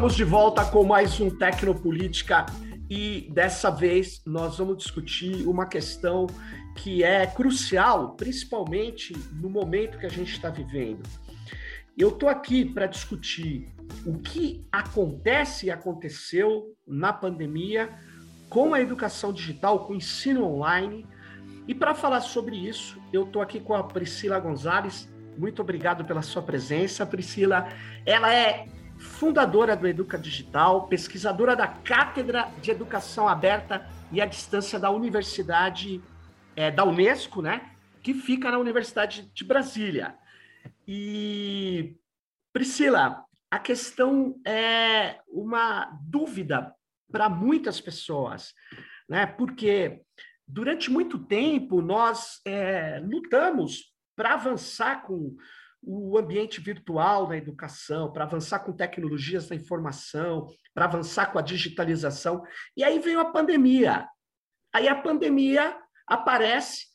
Estamos de volta com mais um Tecnopolítica e dessa vez nós vamos discutir uma questão que é crucial, principalmente no momento que a gente está vivendo. Eu estou aqui para discutir o que acontece e aconteceu na pandemia com a educação digital, com o ensino online. E para falar sobre isso, eu estou aqui com a Priscila Gonzalez. Muito obrigado pela sua presença, Priscila. Ela é fundadora do Educa Digital, pesquisadora da Cátedra de Educação Aberta e à Distância da Universidade é, da Unesco, né? Que fica na Universidade de Brasília. E Priscila, a questão é uma dúvida para muitas pessoas, né? Porque durante muito tempo nós é, lutamos para avançar com o ambiente virtual na educação, para avançar com tecnologias da informação, para avançar com a digitalização. E aí veio a pandemia. Aí a pandemia aparece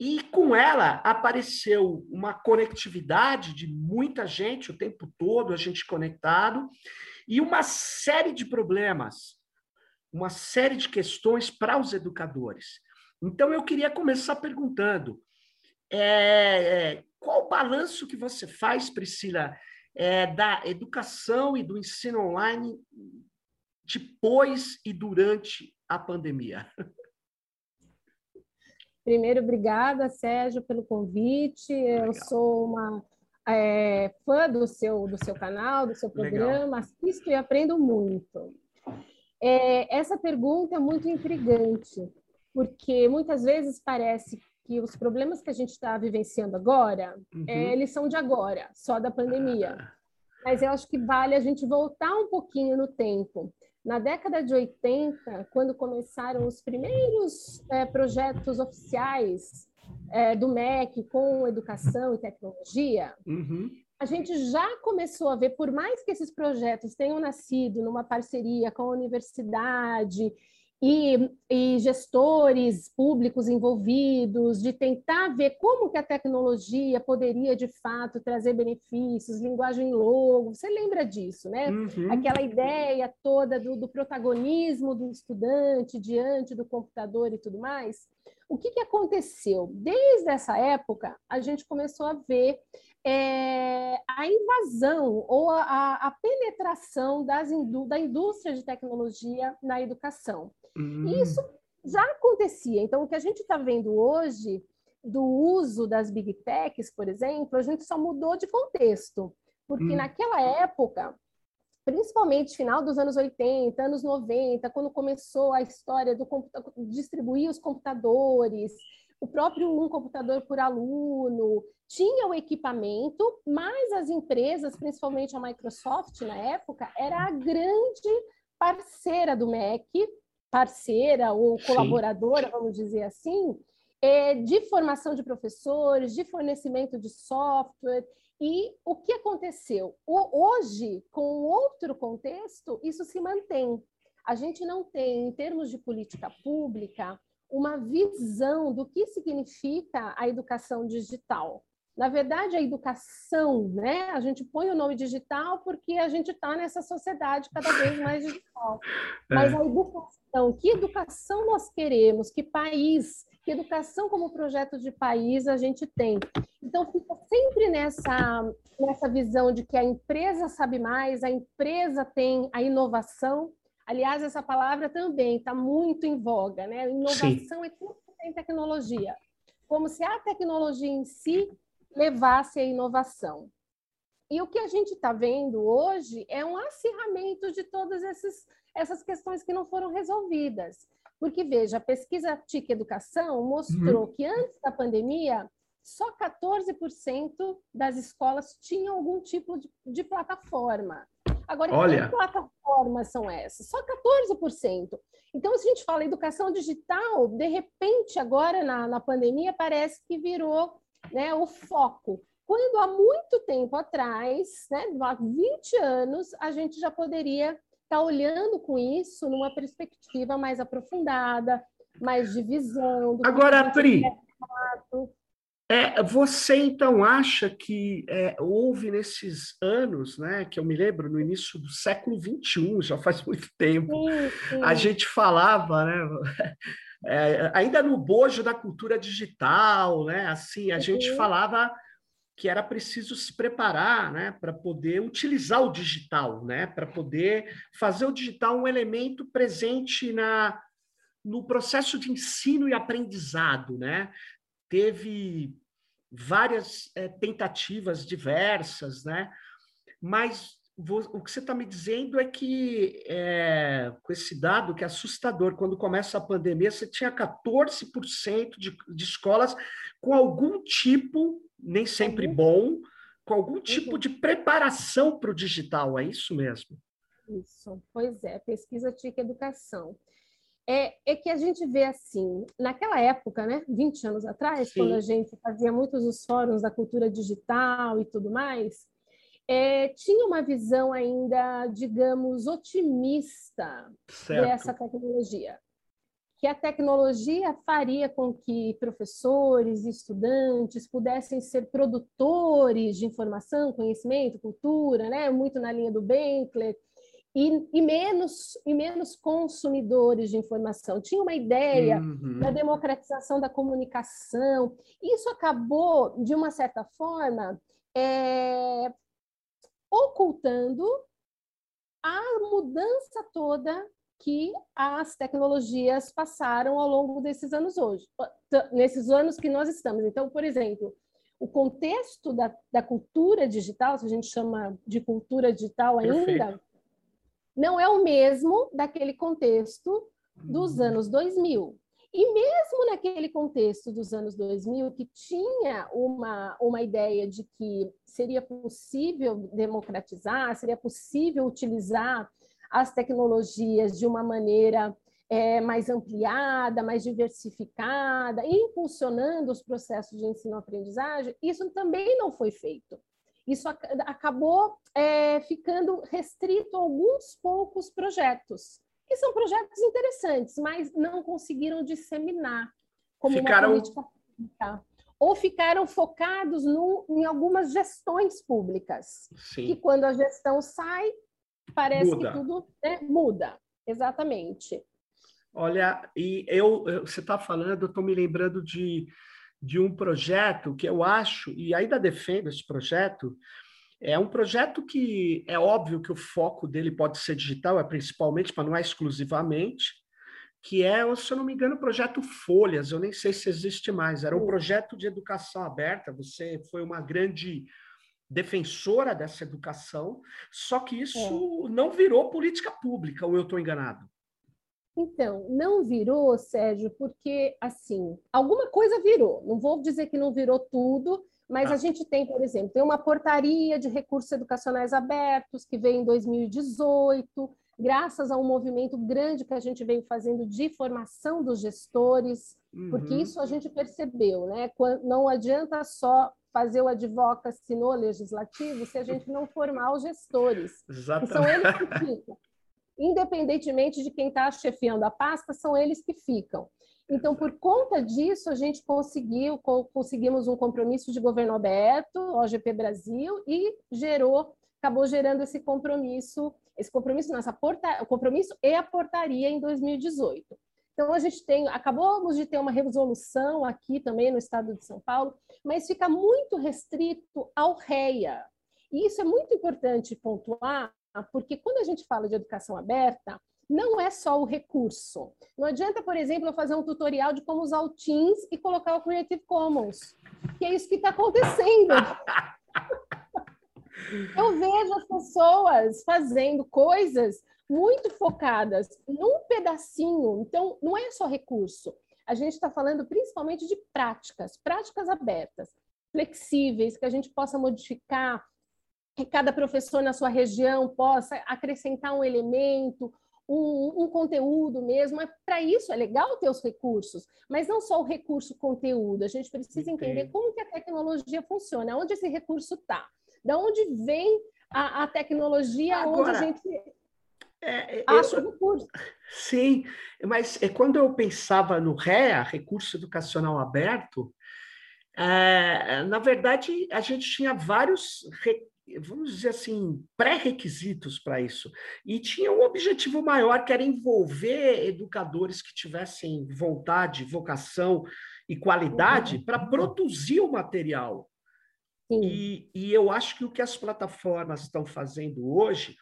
e com ela apareceu uma conectividade de muita gente o tempo todo, a gente conectado, e uma série de problemas, uma série de questões para os educadores. Então eu queria começar perguntando: é, qual o balanço que você faz, Priscila, é, da educação e do ensino online depois e durante a pandemia? Primeiro, obrigada, Sérgio, pelo convite. Legal. Eu sou uma é, fã do seu, do seu canal, do seu programa, Legal. assisto e aprendo muito. É, essa pergunta é muito intrigante, porque muitas vezes parece que os problemas que a gente está vivenciando agora, uhum. é, eles são de agora, só da pandemia. Ah. Mas eu acho que vale a gente voltar um pouquinho no tempo. Na década de 80, quando começaram os primeiros é, projetos oficiais é, do MEC com educação e tecnologia, uhum. a gente já começou a ver, por mais que esses projetos tenham nascido numa parceria com a universidade e, e, gestores públicos envolvidos, de tentar ver como que a tecnologia poderia, de fato, trazer benefícios, linguagem logo, você lembra disso, né? Uhum. Aquela ideia toda do, do, protagonismo do estudante diante do computador e tudo mais. O que, que aconteceu? Desde essa época, a gente começou a ver é, a invasão ou a, a penetração das, da indústria de tecnologia na educação. Hum. E isso já acontecia. Então, o que a gente está vendo hoje do uso das big techs, por exemplo, a gente só mudou de contexto. Porque hum. naquela época, principalmente final dos anos 80, anos 90, quando começou a história do distribuir os computadores, o próprio um computador por aluno, tinha o equipamento, mas as empresas, principalmente a Microsoft na época, era a grande parceira do MEC, parceira ou colaboradora, Sim. vamos dizer assim, é, de formação de professores, de fornecimento de software. E o que aconteceu? hoje, com outro contexto, isso se mantém. A gente não tem, em termos de política pública, uma visão do que significa a educação digital. Na verdade, a educação, né? A gente põe o nome digital porque a gente está nessa sociedade cada vez mais digital. É. Mas a educação, que educação nós queremos? Que país? Que educação como projeto de país a gente tem? Então, fica sempre nessa, nessa visão de que a empresa sabe mais, a empresa tem a inovação, Aliás, essa palavra também está muito em voga, né? Inovação Sim. é tudo que tem tecnologia. Como se a tecnologia em si levasse a inovação. E o que a gente está vendo hoje é um acirramento de todas esses, essas questões que não foram resolvidas. Porque, veja, a pesquisa TIC Educação mostrou uhum. que antes da pandemia, só 14% das escolas tinham algum tipo de, de plataforma. Agora, Olha. que plataformas são essas? Só 14%. Então, se a gente fala educação digital, de repente, agora na, na pandemia, parece que virou né, o foco. Quando há muito tempo atrás, né, há 20 anos, a gente já poderia estar tá olhando com isso numa perspectiva mais aprofundada, mais de visão. Agora, Pri, É, você então acha que é, houve nesses anos, né, que eu me lembro no início do século XXI, já faz muito tempo, sim, sim. a gente falava, né, é, ainda no bojo da cultura digital, né, assim, a uhum. gente falava que era preciso se preparar, né, para poder utilizar o digital, né, para poder fazer o digital um elemento presente na no processo de ensino e aprendizado, né? teve várias é, tentativas diversas, né? Mas o que você está me dizendo é que, é, com esse dado que é assustador, quando começa a pandemia, você tinha 14% de, de escolas com algum tipo, nem sempre uhum. bom, com algum tipo uhum. de preparação para o digital, é isso mesmo? Isso, pois é, pesquisa TIC Educação é, é que a gente vê assim, naquela época, né, 20 anos atrás, Sim. quando a gente fazia muitos os fóruns da cultura digital e tudo mais, é, tinha uma visão ainda, digamos, otimista certo. dessa tecnologia. Que a tecnologia faria com que professores e estudantes pudessem ser produtores de informação, conhecimento, cultura, né? muito na linha do Benkler, e, e, menos, e menos consumidores de informação. Tinha uma ideia uhum. da democratização da comunicação. Isso acabou, de uma certa forma, é, ocultando a mudança toda que as tecnologias passaram ao longo desses anos hoje, nesses anos que nós estamos. Então, por exemplo, o contexto da, da cultura digital, se a gente chama de cultura digital ainda, Perfeito não é o mesmo daquele contexto dos uhum. anos 2000. E mesmo naquele contexto dos anos 2000, que tinha uma, uma ideia de que seria possível democratizar, seria possível utilizar as tecnologias de uma maneira é, mais ampliada, mais diversificada, impulsionando os processos de ensino-aprendizagem, isso também não foi feito. Isso acabou é, ficando restrito a alguns poucos projetos, que são projetos interessantes, mas não conseguiram disseminar como ficaram... uma política pública. Ou ficaram focados no, em algumas gestões públicas, Sim. que quando a gestão sai, parece muda. que tudo né, muda. Exatamente. Olha, e eu, você está falando, eu estou me lembrando de de um projeto que eu acho, e ainda defendo esse projeto, é um projeto que é óbvio que o foco dele pode ser digital, é principalmente, mas não é exclusivamente, que é, se eu não me engano, o projeto Folhas, eu nem sei se existe mais, era um projeto de educação aberta, você foi uma grande defensora dessa educação, só que isso é. não virou política pública, ou eu estou enganado? Então, não virou, Sérgio, porque, assim, alguma coisa virou. Não vou dizer que não virou tudo, mas ah. a gente tem, por exemplo, tem uma portaria de recursos educacionais abertos que veio em 2018, graças a um movimento grande que a gente vem fazendo de formação dos gestores, uhum. porque isso a gente percebeu, né? Não adianta só fazer o advocacy no legislativo se a gente não formar os gestores. Exatamente. São eles que ficam independentemente de quem está chefiando a pasta, são eles que ficam. Então, por conta disso, a gente conseguiu, conseguimos um compromisso de governo aberto, OGP Brasil, e gerou, acabou gerando esse compromisso, esse compromisso, nossa porta, o compromisso e a portaria em 2018. Então, a gente tem, acabamos de ter uma resolução aqui também no estado de São Paulo, mas fica muito restrito ao REA. E isso é muito importante pontuar, porque quando a gente fala de educação aberta, não é só o recurso. Não adianta, por exemplo, eu fazer um tutorial de como usar o Teams e colocar o Creative Commons, que é isso que está acontecendo. eu vejo as pessoas fazendo coisas muito focadas num pedacinho. Então, não é só recurso. A gente está falando principalmente de práticas, práticas abertas, flexíveis, que a gente possa modificar que cada professor na sua região possa acrescentar um elemento, um, um conteúdo mesmo. É, Para isso é legal ter os recursos, mas não só o recurso conteúdo. A gente precisa entender como que a tecnologia funciona, onde esse recurso está, da onde vem a, a tecnologia, Agora, onde a gente é, é acha eu, o recurso. Sim, mas é, quando eu pensava no REA, Recurso Educacional Aberto, É, na verdade, a gente tinha vários, vamos dizer assim, pré-requisitos para isso. E tinha um objetivo maior, que era envolver educadores que tivessem vontade, vocação e qualidade uhum. para produzir o material. E, e eu acho que o que as plataformas estão fazendo hoje,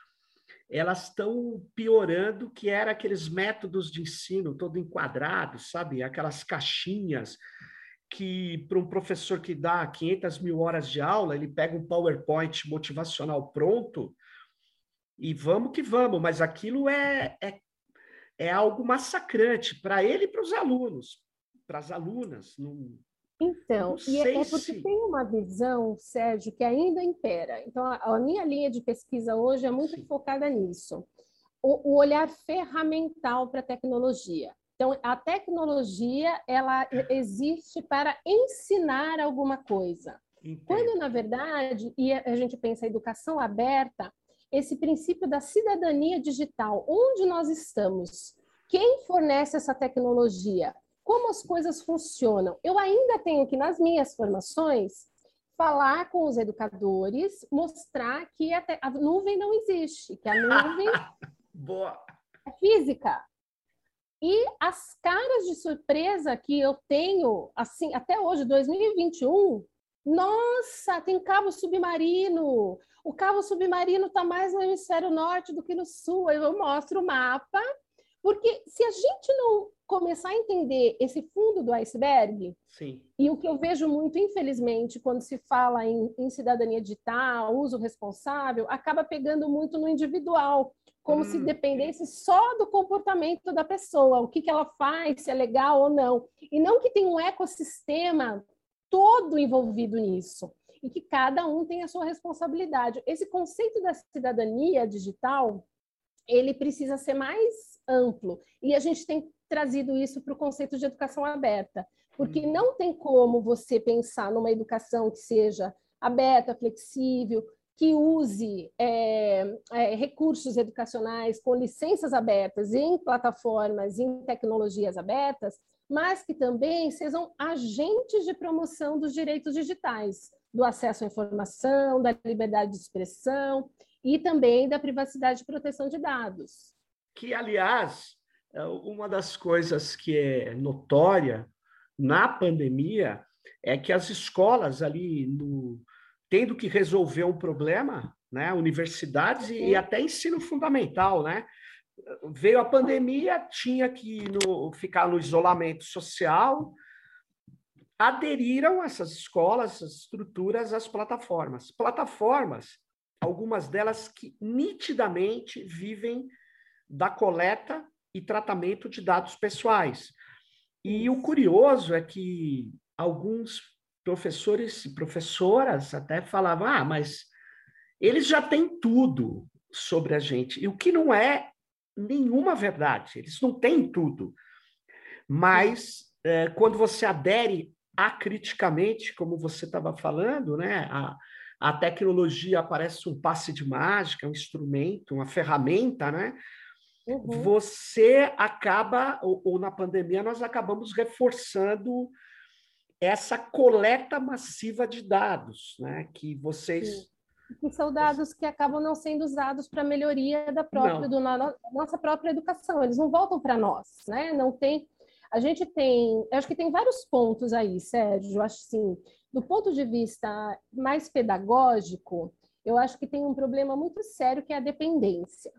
elas estão piorando que era aqueles métodos de ensino todo enquadrados, sabe? Aquelas caixinhas que para um professor que dá 500 mil horas de aula, ele pega um PowerPoint motivacional pronto e vamos que vamos, mas aquilo é, é, é algo massacrante para ele e para os alunos, para as alunas. Não, então, e é, é porque se... tem uma visão, Sérgio, que ainda impera. Então, a, a minha linha de pesquisa hoje é muito Sim. focada nisso. O, o olhar ferramental para a tecnologia. Então, a tecnologia, ela existe para ensinar alguma coisa. Entendo. Quando, na verdade, e a gente pensa em educação aberta, esse princípio da cidadania digital, onde nós estamos? Quem fornece essa tecnologia? como as coisas funcionam. Eu ainda tenho que, nas minhas formações, falar com os educadores, mostrar que a, a nuvem não existe, que a nuvem Boa. é física. E as caras de surpresa que eu tenho, assim, até hoje, 2021, nossa, tem cabo submarino. O cabo submarino está mais no hemisfério norte do que no sul. Eu mostro o mapa, porque se a gente não começar a entender esse fundo do iceberg. Sim. E o que eu vejo muito, infelizmente, quando se fala em, em cidadania digital, uso responsável, acaba pegando muito no individual, como hum. se dependesse só do comportamento da pessoa, o que, que ela faz, se é legal ou não. E não que tem um ecossistema todo envolvido nisso e que cada um tem a sua responsabilidade. Esse conceito da cidadania digital, ele precisa ser mais amplo e a gente tem trazido isso para o conceito de educação aberta, porque uhum. não tem como você pensar numa educação que seja aberta, flexível, que use é, é, recursos educacionais com licenças abertas em plataformas, em tecnologias abertas, mas que também sejam agentes de promoção dos direitos digitais, do acesso à informação, da liberdade de expressão e também da privacidade e proteção de dados. Que, aliás, é, uma das coisas que é notória na pandemia é que as escolas ali, no, tendo que resolver um problema, né, universidades e, e até ensino fundamental, né? Veio a pandemia, tinha que no, ficar no isolamento social, aderiram essas escolas, essas estruturas às plataformas. Plataformas, algumas delas que nitidamente vivem da coleta e tratamento de dados pessoais. E o curioso é que alguns professores e professoras até falavam: ah, mas eles já têm tudo sobre a gente, e o que não é nenhuma verdade, eles não têm tudo. Mas é, quando você adere acriticamente, como você estava falando, né, a, a tecnologia parece um passe de mágica, um instrumento, uma ferramenta, né? Uhum. Você acaba, ou, ou, na pandemia, nós acabamos reforçando essa coleta massiva de dados, né? Que vocês. Sim. Que são dados que acabam não sendo usados para melhoria da própria, do, na, nossa própria educação. Eles não voltam para nós, né? Não tem. A gente tem, acho que tem vários pontos aí, Sérgio. Acho assim, do ponto de vista mais pedagógico, eu acho que tem um problema muito sério que é a dependência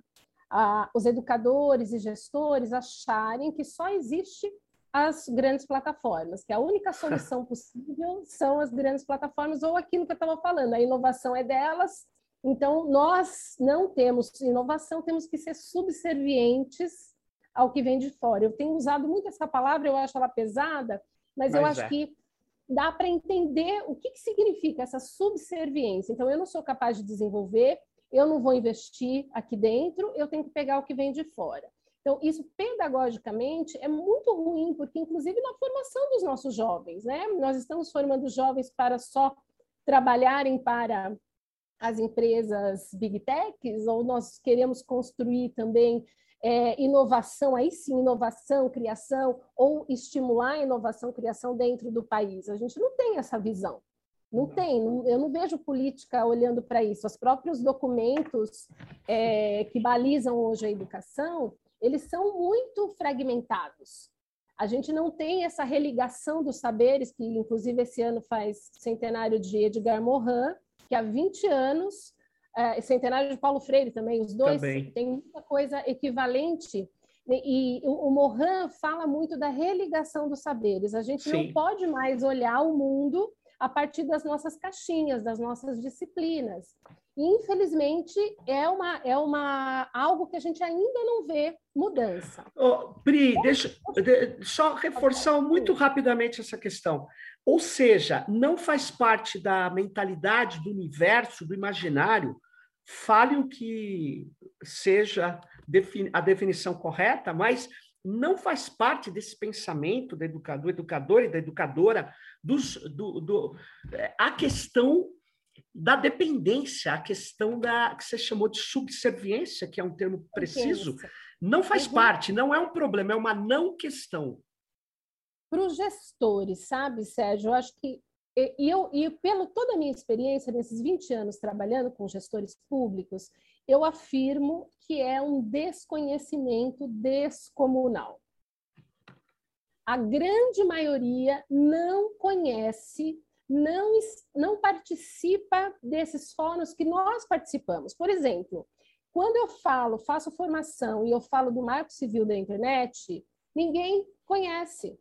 ah, os educadores e gestores acharem que só existe as grandes plataformas, que a única solução possível são as grandes plataformas ou aquilo que eu estava falando, a inovação é delas. Então, nós não temos inovação, temos que ser subservientes ao que vem de fora. Eu tenho usado muito essa palavra, eu acho ela pesada, mas, mas eu acho é. que dá para entender o que, que significa essa subserviência. Então, eu não sou capaz de desenvolver, eu não vou investir aqui dentro, eu tenho que pegar o que vem de fora. Então, isso pedagogicamente é muito ruim, porque inclusive na formação dos nossos jovens, né? Nós estamos formando jovens para só trabalharem para as empresas big techs, ou nós queremos construir também é, inovação, aí sim, inovação, criação, ou estimular a inovação, criação dentro do país. A gente não tem essa visão. Não tem, eu não vejo política olhando para isso. Os próprios documentos é, que balizam hoje a educação, eles são muito fragmentados. A gente não tem essa religação dos saberes, que inclusive esse ano faz centenário de Edgar Morin, que há 20 anos, é, centenário de Paulo Freire também, os dois também. têm muita coisa equivalente. E, e o, o Morin fala muito da religação dos saberes. A gente Sim. não pode mais olhar o mundo a partir das nossas caixinhas, das nossas disciplinas. Infelizmente, é, uma, é uma, algo que a gente ainda não vê mudança. Oh, Pri, deixa de, só reforçar muito rapidamente essa questão. Ou seja, não faz parte da mentalidade do universo, do imaginário, fale o que seja a definição correta, mas não faz parte desse pensamento do educador, educador e da educadora dos, do, do, é, a questão da dependência, a questão da que você chamou de subserviência, que é um termo preciso, não faz uhum. parte, não é um problema, é uma não questão. Para os gestores, sabe, Sérgio, eu acho que e eu e pelo toda a minha experiência nesses 20 anos trabalhando com gestores públicos, eu afirmo que é um desconhecimento descomunal. A grande maioria não conhece, não, não participa desses fóruns que nós participamos. Por exemplo, quando eu falo, faço formação e eu falo do Marco Civil da Internet, ninguém conhece.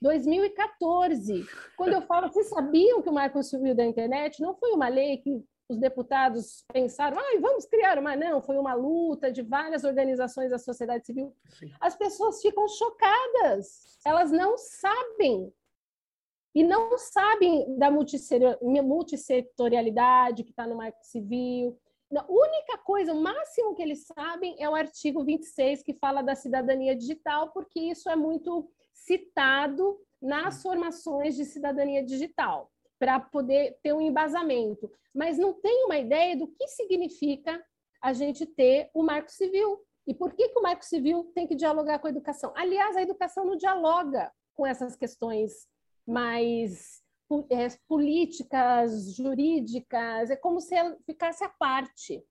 2014, quando eu falo, vocês sabiam que o Marco Civil da Internet não foi uma lei que os deputados pensaram, ah, vamos criar uma. Não, foi uma luta de várias organizações da sociedade civil. Sim. As pessoas ficam chocadas, elas não sabem. E não sabem da multissetorialidade que está no Marco Civil. A única coisa, o máximo que eles sabem é o artigo 26, que fala da cidadania digital, porque isso é muito citado nas formações de cidadania digital para poder ter um embasamento, mas não tem uma ideia do que significa a gente ter o Marco Civil. E por que, que o Marco Civil tem que dialogar com a educação? Aliás, a educação não dialoga com essas questões mais é, políticas, jurídicas, é como se ela ficasse à parte.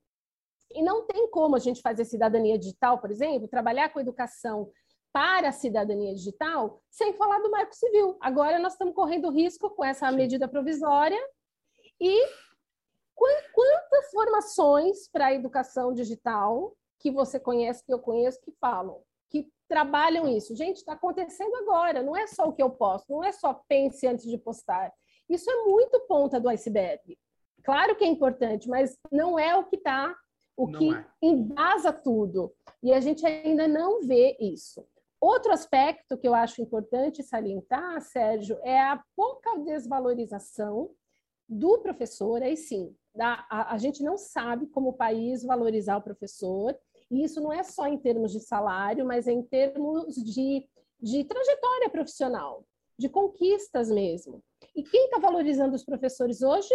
E não tem como a gente fazer cidadania digital, por exemplo, trabalhar com educação para a cidadania digital, sem falar do Marco Civil. Agora nós estamos correndo risco com essa medida provisória e quantas formações para a educação digital que você conhece, que eu conheço, que falam, trabalham isso. Gente, está acontecendo agora, não é só o que eu posto, não é só pense antes de postar. Isso é muito ponta do iceberg. Claro que é importante, mas não é o que está, o não que é. embasa tudo. E a gente ainda não vê isso. Outro aspecto que eu acho importante salientar, Sérgio, é a pouca desvalorização do professor. Aí sim, a, a gente não sabe como país valorizar o professor, e isso não é só em termos de salário, mas é em termos de, de trajetória profissional, de conquistas mesmo. E quem está valorizando os professores hoje?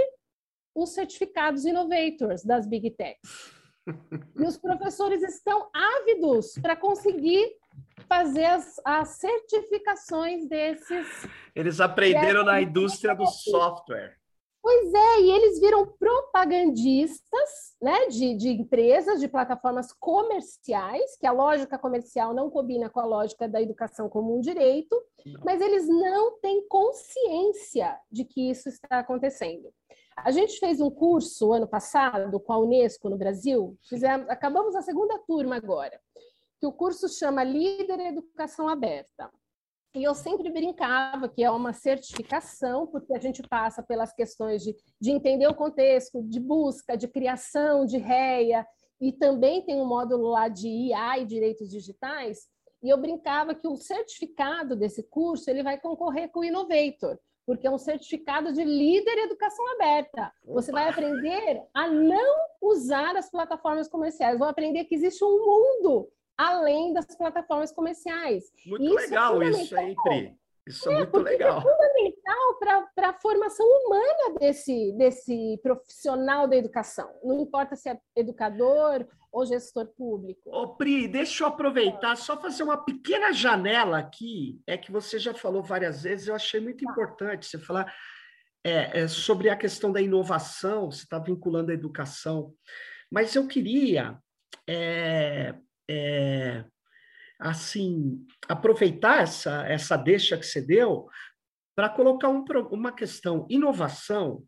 Os certificados innovators das Big Techs. E os professores estão ávidos para conseguir fazer as, as certificações desses. Eles aprenderam na indústria do software. Pois é, e eles viram propagandistas né, de, de empresas, de plataformas comerciais, que a lógica comercial não combina com a lógica da educação como um direito, mas eles não têm consciência de que isso está acontecendo. A gente fez um curso ano passado com a Unesco no Brasil, fizemos, acabamos a segunda turma agora que o curso chama Líder Educação Aberta. E eu sempre brincava que é uma certificação, porque a gente passa pelas questões de, de entender o contexto, de busca, de criação, de REA, e também tem um módulo lá de IA e direitos digitais. E eu brincava que o certificado desse curso ele vai concorrer com o Innovator, porque é um certificado de líder em educação aberta. Você vai aprender a não usar as plataformas comerciais, vão aprender que existe um mundo além das plataformas comerciais. Muito isso é legal é isso aí, Pri. Isso é, é muito legal. É fundamental para a formação humana desse, desse profissional da educação. Não importa se é educador ou gestor público. Ô, Pri, deixa eu aproveitar, só fazer uma pequena janela aqui. É que você já falou várias vezes, eu achei muito tá. importante você falar é, é, sobre a questão da inovação, você está vinculando a educação. Mas eu queria é, é, assim, aproveitar essa, essa deixa que você deu para colocar um, uma questão. Inovação,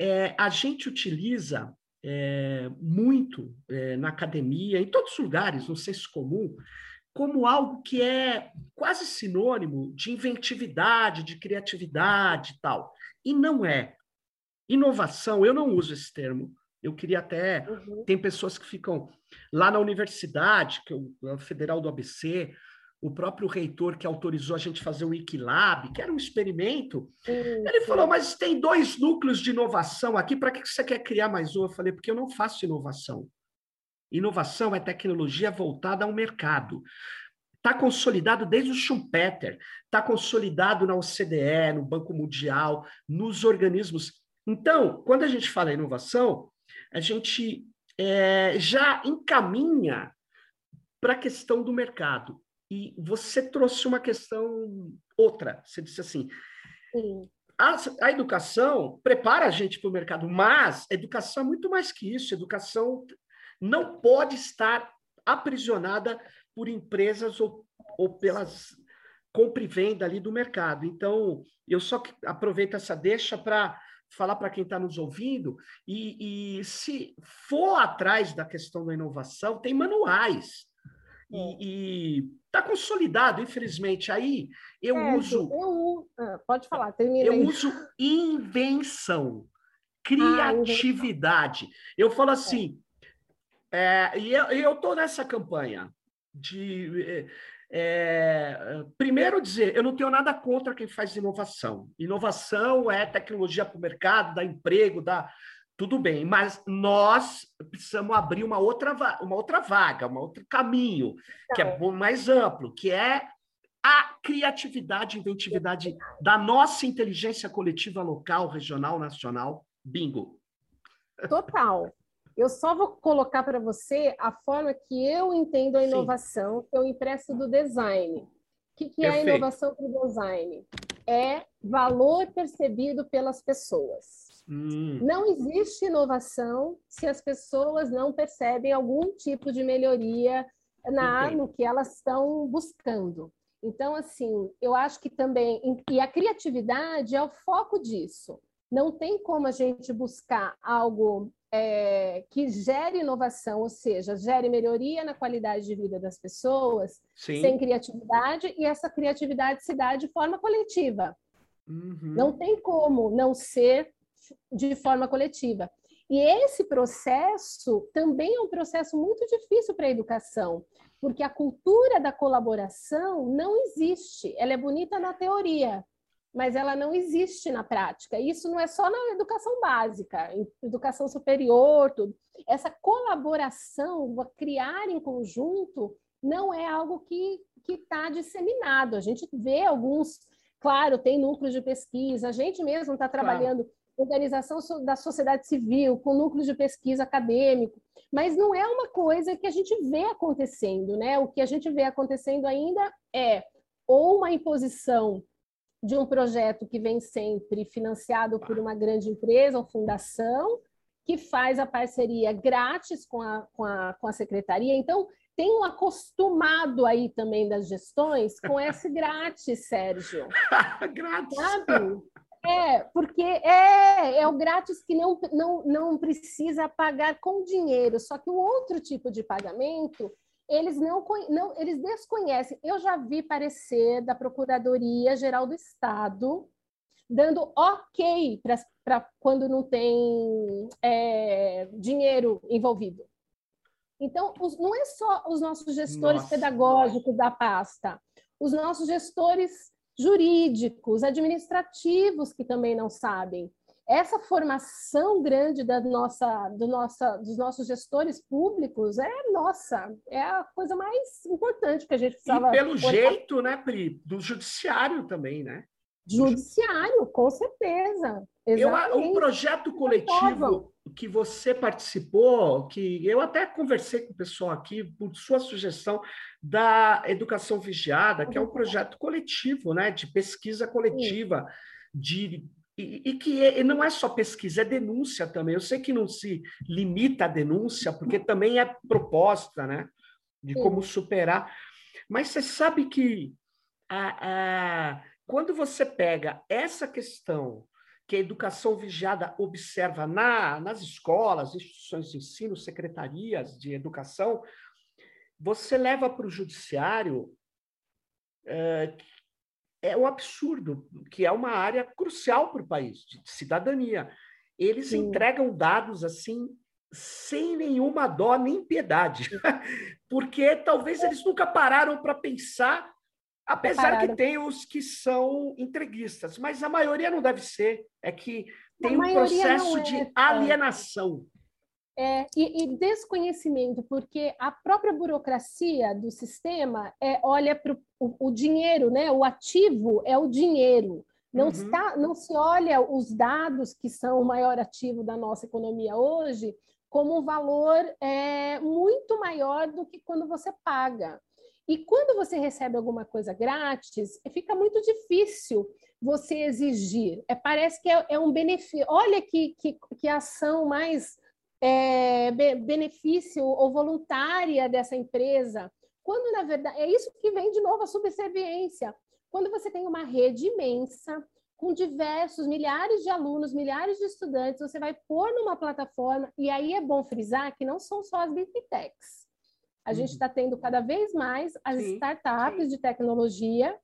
é, a gente utiliza é, muito é, na academia, em todos os lugares, no senso comum, como algo que é quase sinônimo de inventividade, de criatividade e tal. E não é. Inovação, eu não uso esse termo, eu queria até. Uhum. Tem pessoas que ficam lá na universidade, que é o Federal do ABC, o próprio reitor que autorizou a gente fazer o Wikilab, que era um experimento, ele falou: Mas tem dois núcleos de inovação aqui, para que você quer criar mais um? Eu falei: Porque eu não faço inovação. Inovação é tecnologia voltada ao mercado. Está consolidado desde o Schumpeter, está consolidado na OCDE, no Banco Mundial, nos organismos. Então, quando a gente fala inovação, a gente é, já encaminha para a questão do mercado. E você trouxe uma questão outra. Você disse assim: a, a, educação prepara a gente para o mercado, mas educação é muito mais que isso. Educação não pode estar aprisionada por empresas ou, ou pelas compra e venda ali do mercado. Então, eu só aproveito essa deixa para falar para quem está nos ouvindo, e, e, se for atrás da questão da inovação, tem manuais. E está é. consolidado, infelizmente. Aí eu é, uso. Eu, ah, pode falar, termina. Eu aí. uso invenção, criatividade. Ah, eu falo assim, é. É, e eu estou nessa campanha de eh, é, primeiro dizer, eu não tenho nada contra quem faz inovação. Inovação é tecnologia para o mercado, dá emprego, dá tudo bem, mas nós precisamos abrir uma outra, uma outra vaga, um outro caminho, que é então. mais amplo, que é a criatividade, inventividade da nossa inteligência coletiva local, regional, nacional. Bingo. Total. Eu só vou colocar para você a forma que eu entendo a inovação, Sim. que eu empresto do design. O que, que é a inovação para o design? É valor percebido pelas pessoas. Hum. Não existe inovação se as pessoas não percebem algum tipo de melhoria na, no que elas estão buscando. Então, assim, eu acho que também. E a criatividade é o foco disso. Não tem como a gente buscar algo é, que gere inovação, ou seja, gere melhoria na qualidade de vida das pessoas, Sim. sem criatividade, e essa criatividade se dá de forma coletiva. Uhum. Não tem como não ser de forma coletiva. E esse processo também é um processo muito difícil para a educação, porque a cultura da colaboração não existe. Ela é bonita na teoria, mas ela não existe na prática. Isso não é só na educação básica, educação superior, tudo. Essa colaboração, criar em conjunto, não é algo que está disseminado. A gente vê alguns, claro, tem núcleos de pesquisa, a gente mesmo está trabalhando claro. organização da sociedade civil, com núcleos de pesquisa acadêmico, mas não é uma coisa que a gente vê acontecendo, né? O que a gente vê acontecendo ainda é ou uma imposição de um projeto que vem sempre financiado por uma grande empresa ou fundação, que faz a parceria grátis com a, com a, com a secretaria. Então, tem um acostumado aí também das gestões com esse grátis, Sérgio. grátis. Sabe? É, porque é, é o grátis que não, não, não precisa pagar com dinheiro, só que o outro tipo de pagamento eles não, não eles desconhecem. Eu já vi parecer da Procuradoria Geral do Estado dando ok para quando não tem é, dinheiro envolvido. Então, os, não é só os nossos gestores Nossa. pedagógicos da pasta, os nossos gestores jurídicos, administrativos que também não sabem essa formação grande da nossa, do nossa, dos nossos gestores públicos é nossa, é a coisa mais importante que a gente precisava. E pelo jeito, né, Pri, do judiciário também, né? Judiciário, com certeza. Eu, um projeto coletivo que você participou, que eu até conversei com o pessoal aqui, por sua sugestão, da Educação Vigiada, que é um projeto coletivo, né, de pesquisa coletiva, de e, e, que é, não é só pesquisa, é denúncia também. Eu sei que não se limita à denúncia, porque também é proposta, né? De como superar. Mas você sabe que a, a, quando você pega essa questão que a educação vigiada observa na, nas escolas, instituições de ensino, secretarias de educação, você leva para o judiciário é, é um absurdo, que é uma área crucial para o país, de cidadania. Eles Sim. entregam dados assim sem nenhuma dó nem piedade, porque talvez eles nunca pararam para pensar Apesar que tem os que são entreguistas, mas a maioria não deve ser. É que tem um processo é, de alienação. É, e, e, desconhecimento, porque a própria burocracia do sistema é, olha para o, o dinheiro, né? o ativo é o dinheiro. Não, uhum. está, não se olha os dados, que são o maior ativo da nossa economia hoje, como um valor é, muito maior do que quando você paga. E quando você recebe alguma coisa grátis, fica muito difícil você exigir. É, parece que é, é um benefício. Olha que, que, que ação mais é, benefício ou voluntária dessa empresa. Quando, na verdade, é isso que vem de novo a subserviência. Quando você tem uma rede imensa, com diversos, milhares de alunos, milhares de estudantes, você vai pôr numa plataforma, e aí é bom frisar que não são só as big techs a gente está uhum. tendo cada vez mais as sim, startups sim. de tecnologia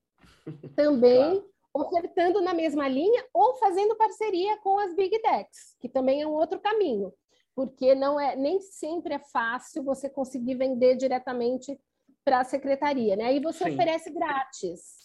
também claro. ofertando na mesma linha ou fazendo parceria com as big techs, que também é um outro caminho, porque não é nem sempre é fácil você conseguir vender diretamente para a secretaria, né? Aí você sim. oferece grátis.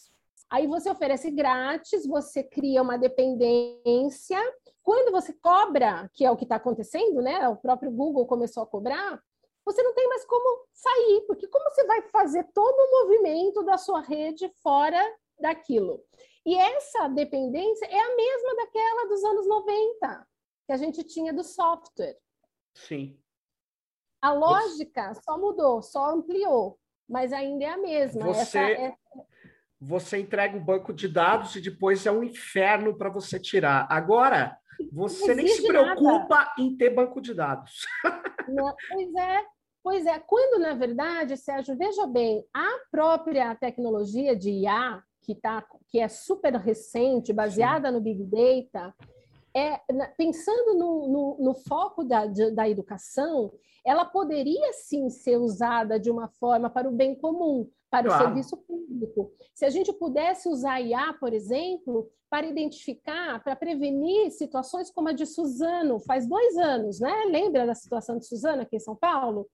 Aí você oferece grátis, você cria uma dependência. Quando você cobra, que é o que está acontecendo, né? O próprio Google começou a cobrar, você não tem mais como sair, porque como você vai fazer todo o movimento da sua rede fora daquilo? E essa dependência é a mesma daquela dos anos 90, que a gente tinha do software. Sim. A lógica só mudou, só ampliou, mas ainda é a mesma. Você, é... você entrega o um banco de dados e depois é um inferno para você tirar. Agora, você nem se preocupa nada. em ter banco de dados. Não, pois é. Pois é, quando na verdade, Sérgio, veja bem, a própria tecnologia de IA, que, tá, que é super recente, baseada Sim. no Big Data, é, pensando no, no, no foco da, da educação, ela poderia sim ser usada de uma forma para o bem comum, para claro. o serviço público. Se a gente pudesse usar IA, por exemplo, para identificar, para prevenir situações como a de Suzano, faz dois anos, né? Lembra da situação de Suzano aqui em São Paulo?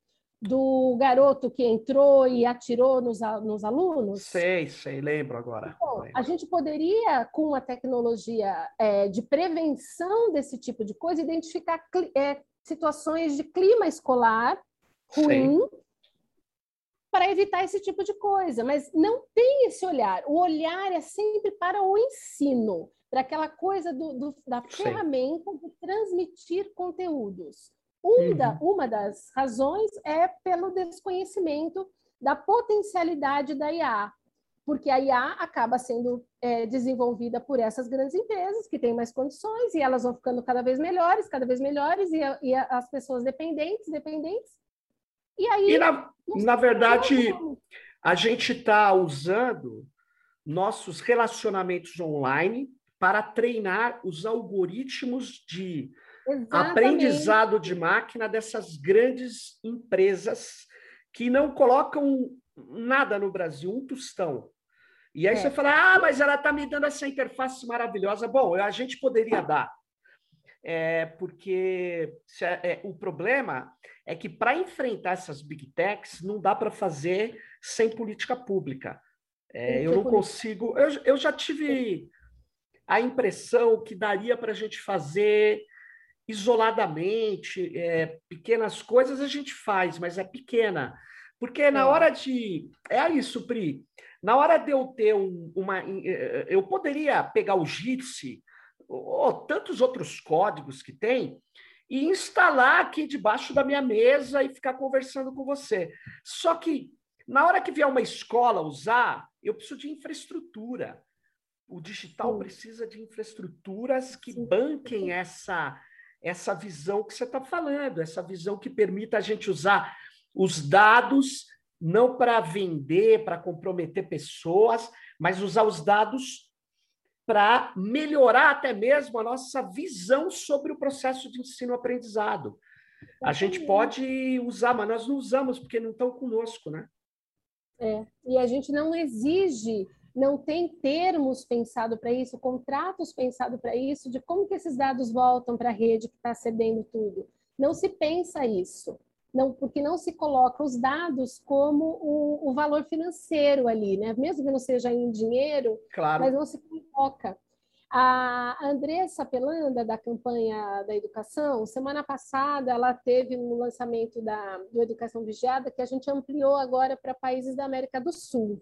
Do garoto que entrou e atirou nos, nos alunos? Sei, sei, lembro agora. Bom, a gente poderia, com a tecnologia é, de prevenção desse tipo de coisa, identificar é, situações de clima escolar ruim para evitar esse tipo de coisa, mas não tem esse olhar. O olhar é sempre para o ensino, para aquela coisa do, do da ferramenta de transmitir conteúdos. Um da, uhum. uma das razões é pelo desconhecimento da potencialidade da IA, porque a IA acaba sendo é, desenvolvida por essas grandes empresas que têm mais condições e elas vão ficando cada vez melhores, cada vez melhores, e, a, e a, as pessoas dependentes, dependentes. E aí. E na, na verdade, a gente está usando nossos relacionamentos online para treinar os algoritmos de Exatamente. aprendizado de máquina dessas grandes empresas que não colocam nada no Brasil, um tostão. E aí é. você fala, ah, mas ela está me dando essa interface maravilhosa. Bom, a gente poderia dar. É, porque é, é, o problema é que para enfrentar essas big techs não dá para fazer sem política pública. É, eu não consigo. Eu, eu já tive a impressão que daria para a gente fazer isoladamente, é, pequenas coisas a gente faz, mas é pequena. Porque na é. hora de. É isso, Pri. Na hora de eu ter um, uma. Eu poderia pegar o Jitsi ou tantos outros códigos que tem e instalar aqui debaixo da minha mesa e ficar conversando com você. Só que na hora que vier uma escola usar, eu preciso de infraestrutura. O digital Sim. precisa de infraestruturas que Sim. banquem essa essa visão que você está falando, essa visão que permita a gente usar os dados não para vender, para comprometer pessoas, mas usar os dados para melhorar até mesmo a nossa visão sobre o processo de ensino-aprendizado. A gente pode usar, mas nós não usamos porque não estão conosco, né? É, e a gente não exige, não tem termos pensado para isso, contratos pensados para isso, de como que esses dados voltam para a rede que está recebendo tudo. Não se pensa isso não, porque não se coloca os dados como o, o, valor financeiro ali, né? Mesmo que não seja em dinheiro, claro. mas não se coloca. A Andressa Pelanda, da campanha da educação, semana passada ela teve no lançamento da, do Educação Vigiada, que a gente ampliou agora para países da América do Sul.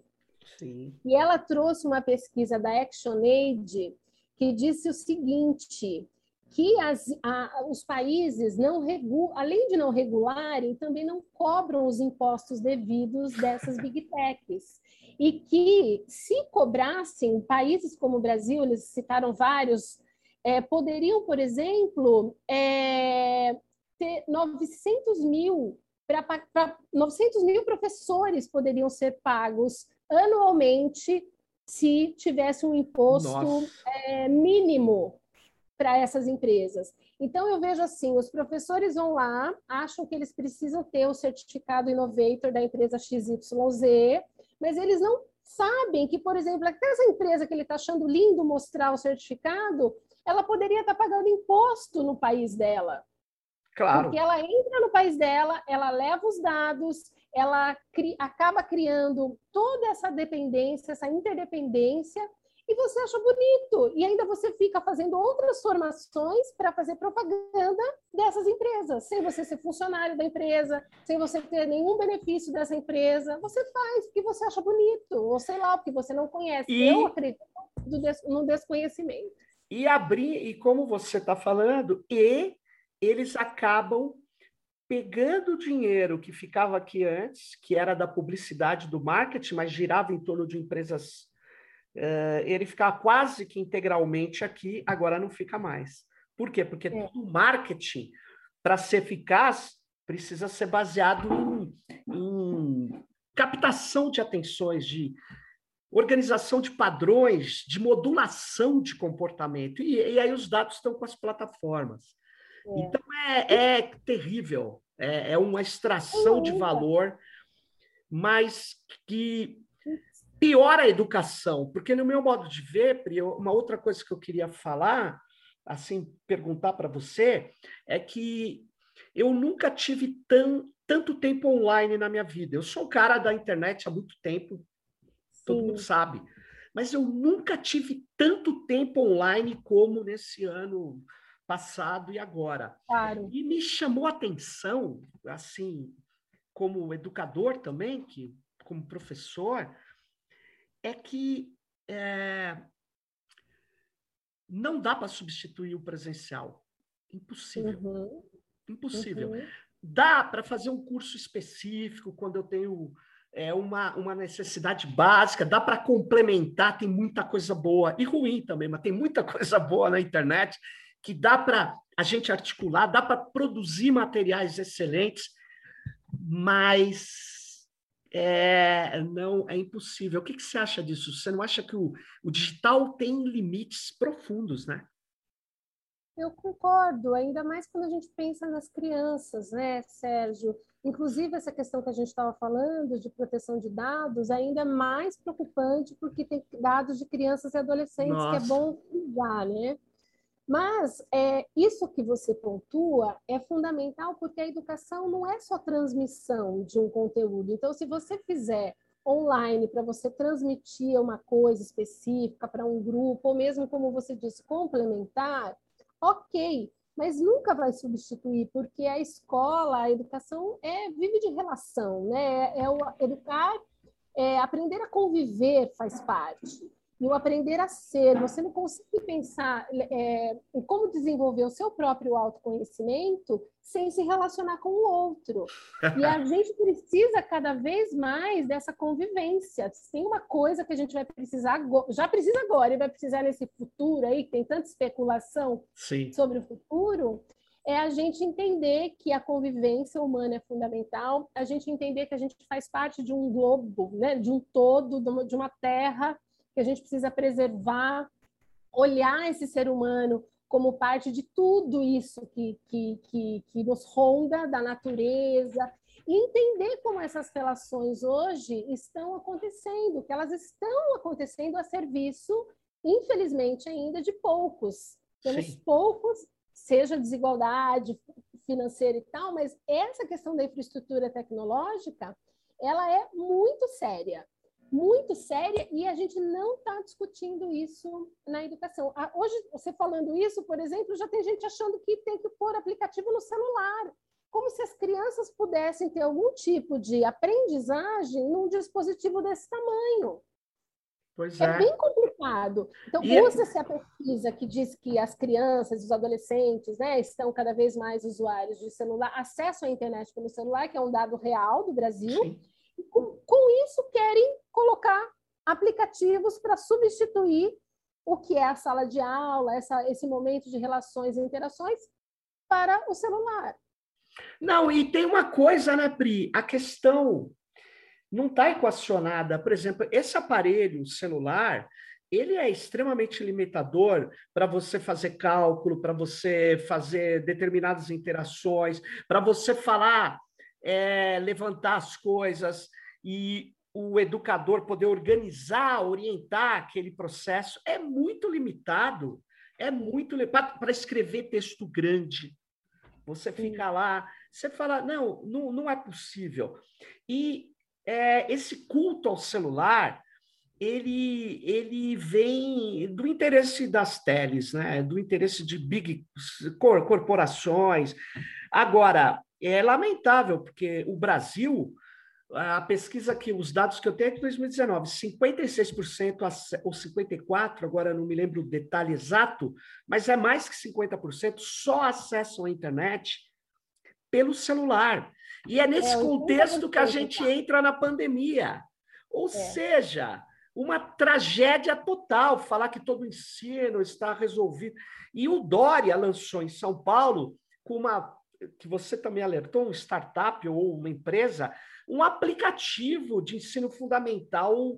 Sim. E ela trouxe uma pesquisa da ActionAid que disse o seguinte: que as, a, os países não regulam, além de não regularem, também não cobram os impostos devidos dessas big techs. E que, se cobrassem, países como o Brasil, eles citaram vários, é, poderiam, por exemplo, é, ter 900 mil, para 900 mil professores poderiam ser pagos anualmente se tivesse um imposto é, mínimo para essas empresas. Então, eu vejo assim: os professores vão lá, acham que eles precisam ter o certificado Innovator da empresa XYZ, mas eles não sabem que, por exemplo, essa empresa que ele está achando lindo mostrar o certificado, ela poderia estar tá pagando imposto no país dela. Claro. Porque ela entra no país dela, ela leva os dados, ela cri acaba criando toda essa dependência, essa interdependência, e você acha bonito. E ainda você fica fazendo outras formações para fazer propaganda dessas empresas, sem você ser funcionário da empresa, sem você ter nenhum benefício dessa empresa. Você faz porque você acha bonito, ou sei lá, porque você não conhece. E... Eu acredito no desconhecimento. E abrir, e como você está falando, e eles acabam pegando o dinheiro que ficava aqui antes, que era da publicidade, do marketing, mas girava em torno de empresas uh, ele ficava quase que integralmente aqui, agora não fica mais. Por quê? Porque é. todo marketing, para ser eficaz, precisa ser baseado em, em captação de atenções, de organização de padrões, de modulação de comportamento. E, e aí os dados estão com as plataformas. É. Então é, é terrível, é, é, uma extração de valor, mas que piora a educação, porque no meu modo de ver, Pri, uma outra coisa que eu queria falar, assim, perguntar para você, é que eu nunca tive tão, tanto tempo online na minha vida. Eu sou um cara da internet há muito tempo, Sim. todo mundo sabe, mas eu nunca tive tanto tempo online como nesse ano passado e agora. Claro. E me chamou a atenção, assim, como educador também, que como professor, é que é, não dá para substituir o presencial. Impossível. Uhum. Impossível. Uhum. Dá para fazer um curso específico quando eu tenho é, uma, uma necessidade básica, dá para complementar, tem muita coisa boa e ruim também, mas tem muita coisa boa na internet que dá para a gente articular, dá para produzir materiais excelentes, mas é, não é impossível. O que, que, você acha disso? Você não acha que o, o digital tem limites profundos, né? Eu concordo, ainda mais quando a gente pensa nas crianças, né, Sérgio? Inclusive, essa questão que a gente estava falando de proteção de dados ainda é mais preocupante porque tem dados de crianças e adolescentes Nossa. que é bom usar, né? Mas é, isso que você pontua é fundamental porque a educação não é só transmissão de um conteúdo. Então, se você fizer online para você transmitir uma coisa específica para um grupo, ou mesmo, como você disse, complementar, ok. mas nunca vai substituir, porque a escola, a educação é vive de relação, né? É o educar, é, aprender a conviver faz parte e o aprender a ser. Você não consegue pensar é, em como desenvolver o seu próprio autoconhecimento sem se relacionar com o outro. E a gente precisa cada vez mais dessa convivência. Tem uma coisa que a gente vai precisar, já precisa agora e vai precisar nesse futuro aí, que tem tanta especulação Sim. sobre o futuro, é a gente entender que a convivência humana é fundamental, a gente entender que a gente faz parte de um globo, né, de um todo, de uma terra que a gente precisa preservar, olhar esse ser humano como parte de tudo isso que, que, que, que nos ronda, da natureza, e entender como essas relações hoje estão acontecendo, que elas estão acontecendo a serviço, infelizmente, ainda de poucos. Temos Sim. poucos, seja desigualdade financeira e tal, mas essa questão da infraestrutura tecnológica, ela é muito séria muito séria e a gente não está discutindo isso na educação. Hoje, você falando isso, por exemplo, já tem gente achando que tem que pôr aplicativo no celular, como se as crianças pudessem ter algum tipo de aprendizagem num dispositivo desse tamanho. Pois é. é bem complicado. Então, e... É usa-se a pesquisa que diz que as crianças, os adolescentes, né, estão cada vez mais usuários de celular, acesso à internet pelo celular, que é um dado real do Brasil. Sim com, com isso querem colocar aplicativos para substituir o que é a sala de aula, essa, esse momento de relações e interações para o celular. Não, e tem uma coisa, né, Pri? A questão não está equacionada. Por exemplo, esse aparelho celular, ele é extremamente limitador para você fazer cálculo, para você fazer determinadas interações, para você falar é, levantar as coisas e o educador poder organizar, orientar aquele processo é muito limitado. É muito para escrever texto grande. Você fica lá, você fala, não, não, não é possível. E é, esse culto ao celular, ele, ele vem do interesse das teles, né? do interesse de big corporações. Agora, é lamentável, porque o Brasil, a pesquisa que os dados que eu tenho é de 2019, 56% ou 54%, agora não me lembro o detalhe exato, mas é mais que 50% só acessam a internet pelo celular. E é nesse é, contexto que a gente entra na pandemia. Ou é. seja, uma tragédia total falar que todo o ensino está resolvido. E o Dória lançou em São Paulo com uma que você também alertou, um startup ou uma empresa, um aplicativo de ensino fundamental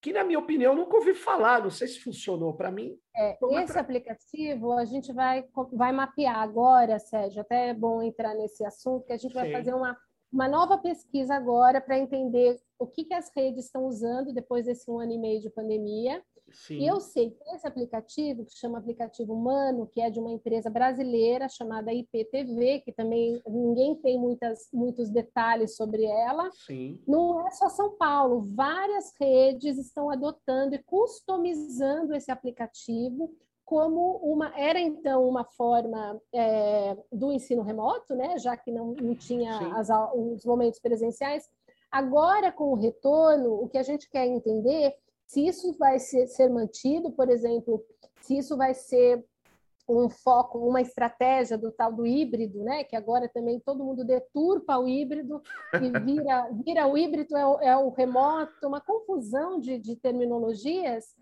que, na minha opinião, nunca ouvi falar, não sei se funcionou para mim. É, esse tra... aplicativo a gente vai, vai mapear agora, Sérgio, até é bom entrar nesse assunto, que a gente vai fazer uma, uma nova pesquisa agora para entender o que, que as redes estão usando depois desse um ano e meio de pandemia Sim. E eu sei que esse aplicativo, que se chama aplicativo humano, que é de uma empresa brasileira chamada IPTV, que também ninguém tem muitas, muitos detalhes sobre ela, Sim. não é só São Paulo. Várias redes estão adotando e customizando esse aplicativo como uma era então uma forma é, do ensino remoto, né? Já que não, não tinha as, os momentos presenciais. Agora, com o retorno, o que a gente quer entender se isso vai ser, ser mantido, por exemplo, se isso vai ser um foco, uma estratégia do tal do híbrido, né? Que agora também todo mundo deturpa o híbrido e vira, vira o híbrido é o, é o remoto, uma confusão de, de, terminologias.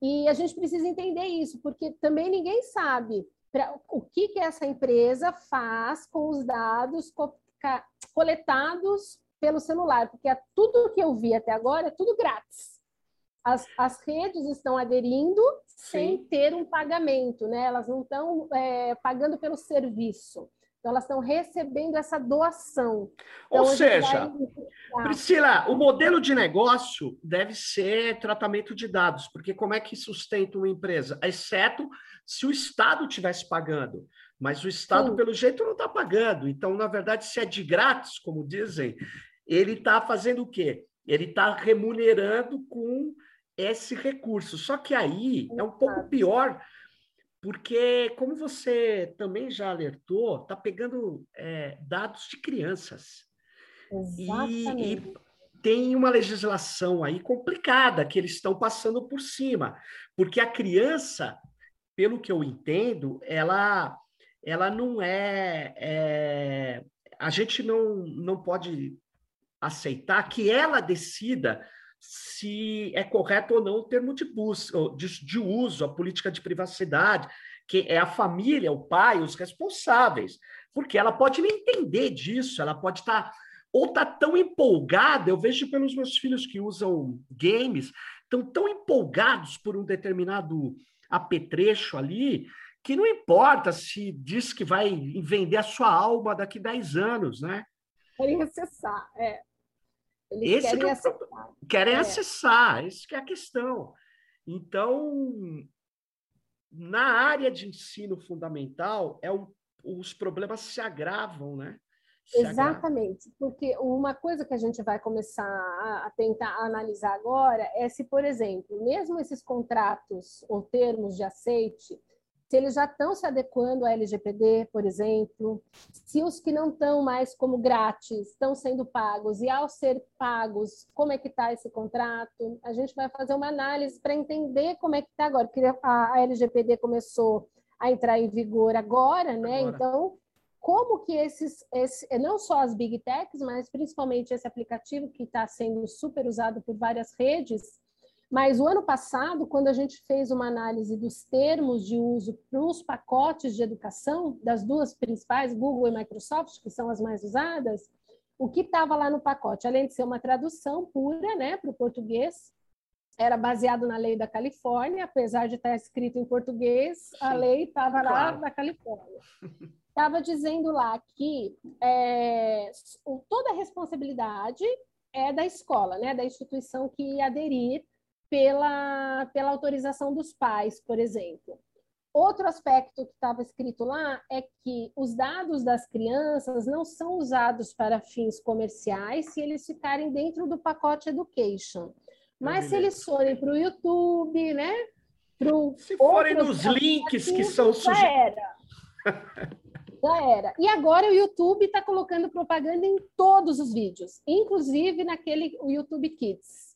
E a gente precisa entender isso, porque também ninguém sabe pra, o que, que essa empresa faz com os dados co coletados pelo celular, porque é tudo que eu vi até agora é tudo grátis as, as redes estão aderindo sem Sim. ter um pagamento, né? Elas não estão é, pagando pelo serviço. Então, elas estão recebendo essa doação. Então, Ou seja, vai... Priscila, o modelo de negócio deve ser tratamento de dados, porque como é que sustenta uma empresa? Exceto se o Estado estivesse pagando. Mas o Estado, Sim. pelo jeito, não está pagando. Então, na verdade, se é de grátis, como dizem, ele está fazendo o quê? Ele está remunerando com esse recurso. Só que aí é um pouco pior, porque, como você também já alertou, está pegando é, dados de crianças. Exatamente. E, e tem uma legislação aí complicada que eles estão passando por cima, porque a criança, pelo que eu entendo, ela, ela não é, é a gente não, não pode aceitar que ela decida se é correto ou não o termo de, busca, de, de uso, a política de privacidade, que é a família, o pai, os responsáveis, porque ela pode nem entender disso, ela pode estar tá, ou tá tão empolgada, eu vejo pelos meus filhos que usam games, estão tão empolgados por um determinado apetrecho ali, que não importa se diz que vai vender a sua alma daqui 10 anos, né? Querem acessar, é. Eles Esse querem, que é acessar. querem é. acessar, isso que é a questão. Então, na área de ensino fundamental, é os problemas se agravam, né? Se Exatamente, agravam. porque uma coisa que a gente vai começar a tentar analisar agora é se, por exemplo, mesmo esses contratos ou termos de aceite, se eles já estão se adequando à LGPD, por exemplo, se os que não estão mais como grátis estão sendo pagos e ao ser pagos, como é que está esse contrato? A gente vai fazer uma análise para entender como é que está agora, porque a LGPD começou a entrar em vigor agora, né? Agora. Então, como que esses, esse, não só as big techs, mas principalmente esse aplicativo que está sendo super usado por várias redes, mas o ano passado, quando a gente fez uma análise dos termos de uso para os pacotes de educação, das duas principais, Google e Microsoft, que são as mais usadas, o que estava lá no pacote, além de ser uma tradução pura né, para o português, era baseado na lei da Califórnia, apesar de estar escrito em português, a lei estava lá da Califórnia. Estava dizendo lá que é, toda a responsabilidade é da escola, né, da instituição que aderir pela, pela autorização dos pais, por exemplo. Outro aspecto que estava escrito lá é que os dados das crianças não são usados para fins comerciais se eles ficarem dentro do pacote Education. Mas se eles forem para o YouTube, né? Pro se forem nos links que são sujeitos. Já era. Já era. E agora o YouTube está colocando propaganda em todos os vídeos, inclusive naquele YouTube Kids.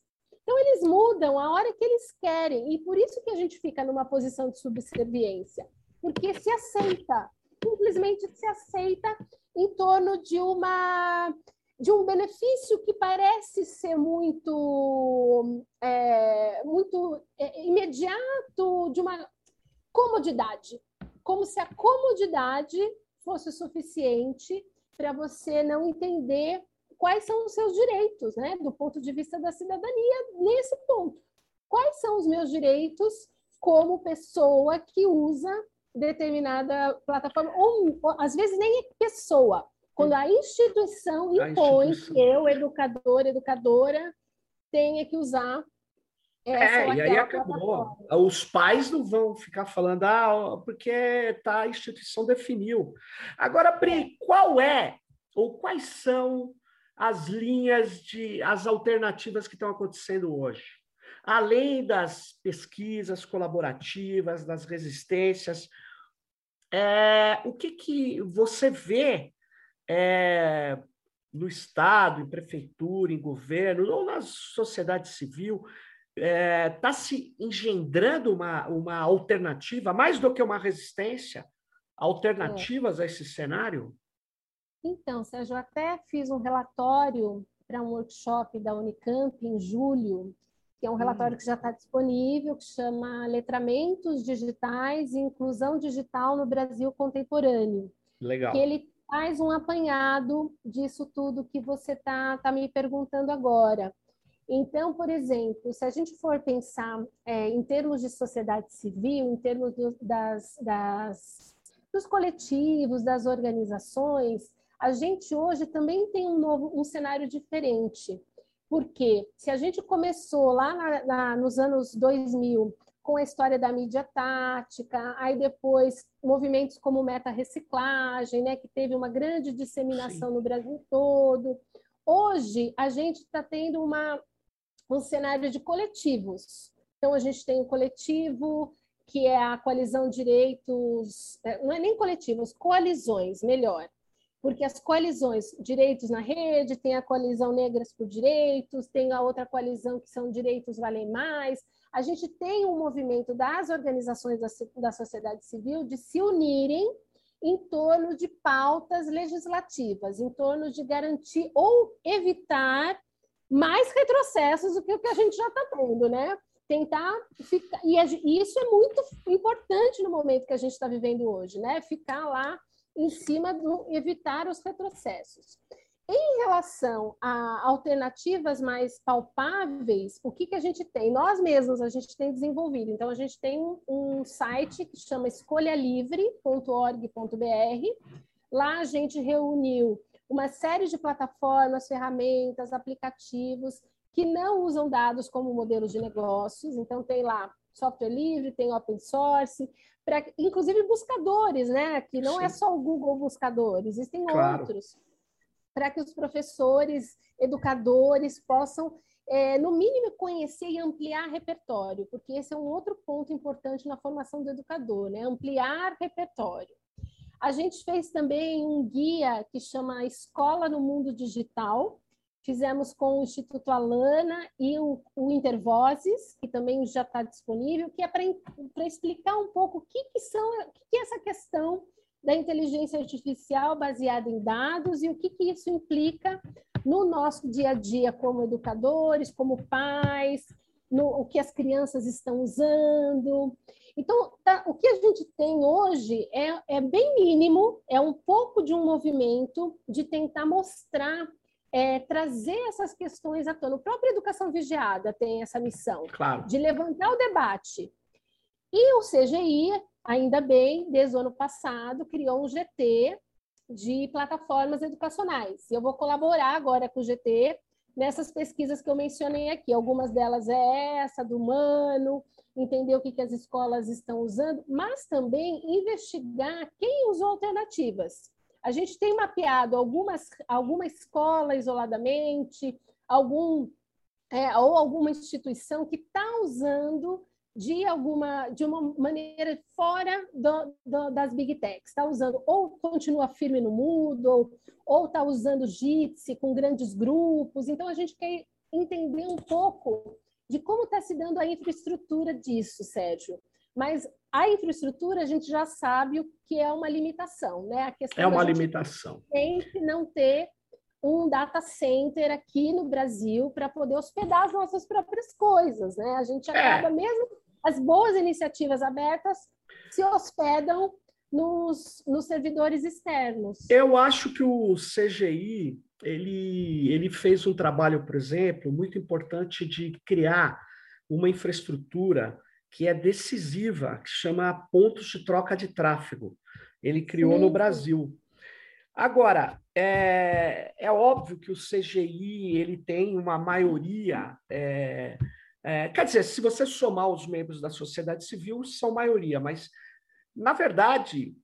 Então, eles mudam a hora que eles querem, e por isso que a gente fica numa posição de subserviência, porque se aceita, simplesmente se aceita em torno de uma de um benefício que parece ser muito é, muito é, imediato, de uma comodidade, como se a comodidade fosse suficiente para você não entender quais são os seus direitos, né, do ponto de vista da cidadania, nesse ponto. Quais são os meus direitos como pessoa que usa determinada plataforma, ou, ou às vezes nem é pessoa, quando a instituição impõe instituição. que eu, educador, educadora, tenha que usar é, e aí acabou. Os pais não vão ficar falando, ah, porque tá, a instituição definiu. Agora, Pri, qual é ou quais são as linhas de as alternativas que estão acontecendo hoje. Além das pesquisas colaborativas, das resistências, é, o que, que você vê é, no Estado, em prefeitura, em governo, ou na sociedade civil, está é, tá se engendrando uma, uma alternativa, mais do que uma resistência, alternativas é. a esse cenário? Então, Sérgio, eu até fiz um relatório para um workshop da Unicamp em julho, que é um relatório hum. que já está disponível, que chama Letramentos Digitais e Inclusão Digital no Brasil Contemporâneo. Legal. Que ele faz um apanhado disso tudo que você está tá me perguntando agora. Então, por exemplo, se a gente for pensar é, em termos de sociedade civil, em termos do, das, das, dos coletivos, das organizações, a gente hoje também tem um novo, um cenário diferente. Porque se a gente começou lá na, na, nos anos 2000 com a história da mídia tática, aí depois movimentos como meta reciclagem, né, que teve uma grande disseminação Sim. no Brasil todo. Hoje a gente está tendo uma, um cenário de coletivos. Então a gente tem o coletivo que é a coalizão direitos, é, não é nem coletivos, coalizões, melhor. Porque as coalizões Direitos na Rede, tem a coalizão Negras por Direitos, tem a outra coalizão que são Direitos Valem Mais. A gente tem um movimento das organizações da, da sociedade civil de se unirem em torno de pautas legislativas, em torno de garantir ou evitar mais retrocessos do que o que a gente já está tendo, né? Tentar ficar. E isso é muito importante no momento que a gente está vivendo hoje, né? Ficar lá em cima do evitar os retrocessos. Em relação a alternativas mais palpáveis, o que, que a gente tem? Nós mesmos a gente tem desenvolvido. Então, a gente tem um site que chama escolhalivre.org.br. Lá a gente reuniu uma série de plataformas, ferramentas, aplicativos que não usam dados como modelo de negócios. Então, tem lá software livre, tem open source, inclusive buscadores, né? Que não é Sim. é só o Google buscador, existem claro. outros para que os professores, educadores possam, é, no mínimo, conhecer e ampliar repertório, porque esse é um outro ponto importante na formação do educador, né? Ampliar repertório. A gente fez também um guia que chama Escola no Mundo Digital. Fizemos com o Instituto Alana e o, o Intervozes, que também já está disponível, que é para explicar um pouco o que, que são, que, que é essa questão da inteligência artificial baseada em dados e o que, que isso implica no nosso dia a dia como educadores, como pais, no o que as crianças estão usando. Então, tá, o que a gente tem hoje é, é bem mínimo, é um pouco de um movimento de tentar mostrar, é, trazer essas questões à tona. A própria Educação Vigiada tem essa missão claro. de levantar o debate. E o CGI ainda bem, desde o ano passado, criou um GT de plataformas educacionais. E eu vou colaborar agora com o GT nessas pesquisas que eu mencionei aqui. Algumas delas é essa, do Mano, entender o que, que as escolas estão usando, mas também investigar quem usou alternativas. A gente tem mapeado algumas, alguma escola isoladamente, algum é, ou alguma instituição que está usando de alguma de uma maneira fora do, do, das big techs. Está usando ou continua firme no Moodle ou está usando Jitsi com grandes grupos. Então a gente quer entender um pouco de como está se dando a infraestrutura disso Sérgio mas a infraestrutura a gente já sabe o que é uma limitação né a questão é uma limitação tem que não ter um data center aqui no Brasil para poder hospedar as nossas próprias coisas, né? A gente é. acaba é. mesmo as boas iniciativas abertas se hospedam nos, nos servidores externos. Eu acho que o CGI ele, ele fez um trabalho, por exemplo, muito importante de criar uma infraestrutura que é decisiva, que chama pontos de troca de tráfego. Ele criou Sim. no Brasil. Agora, é, é óbvio que o CGI ele tem uma maioria é, é, quer dizer, se você somar os membros da sociedade civil, são maioria, mas, na verdade,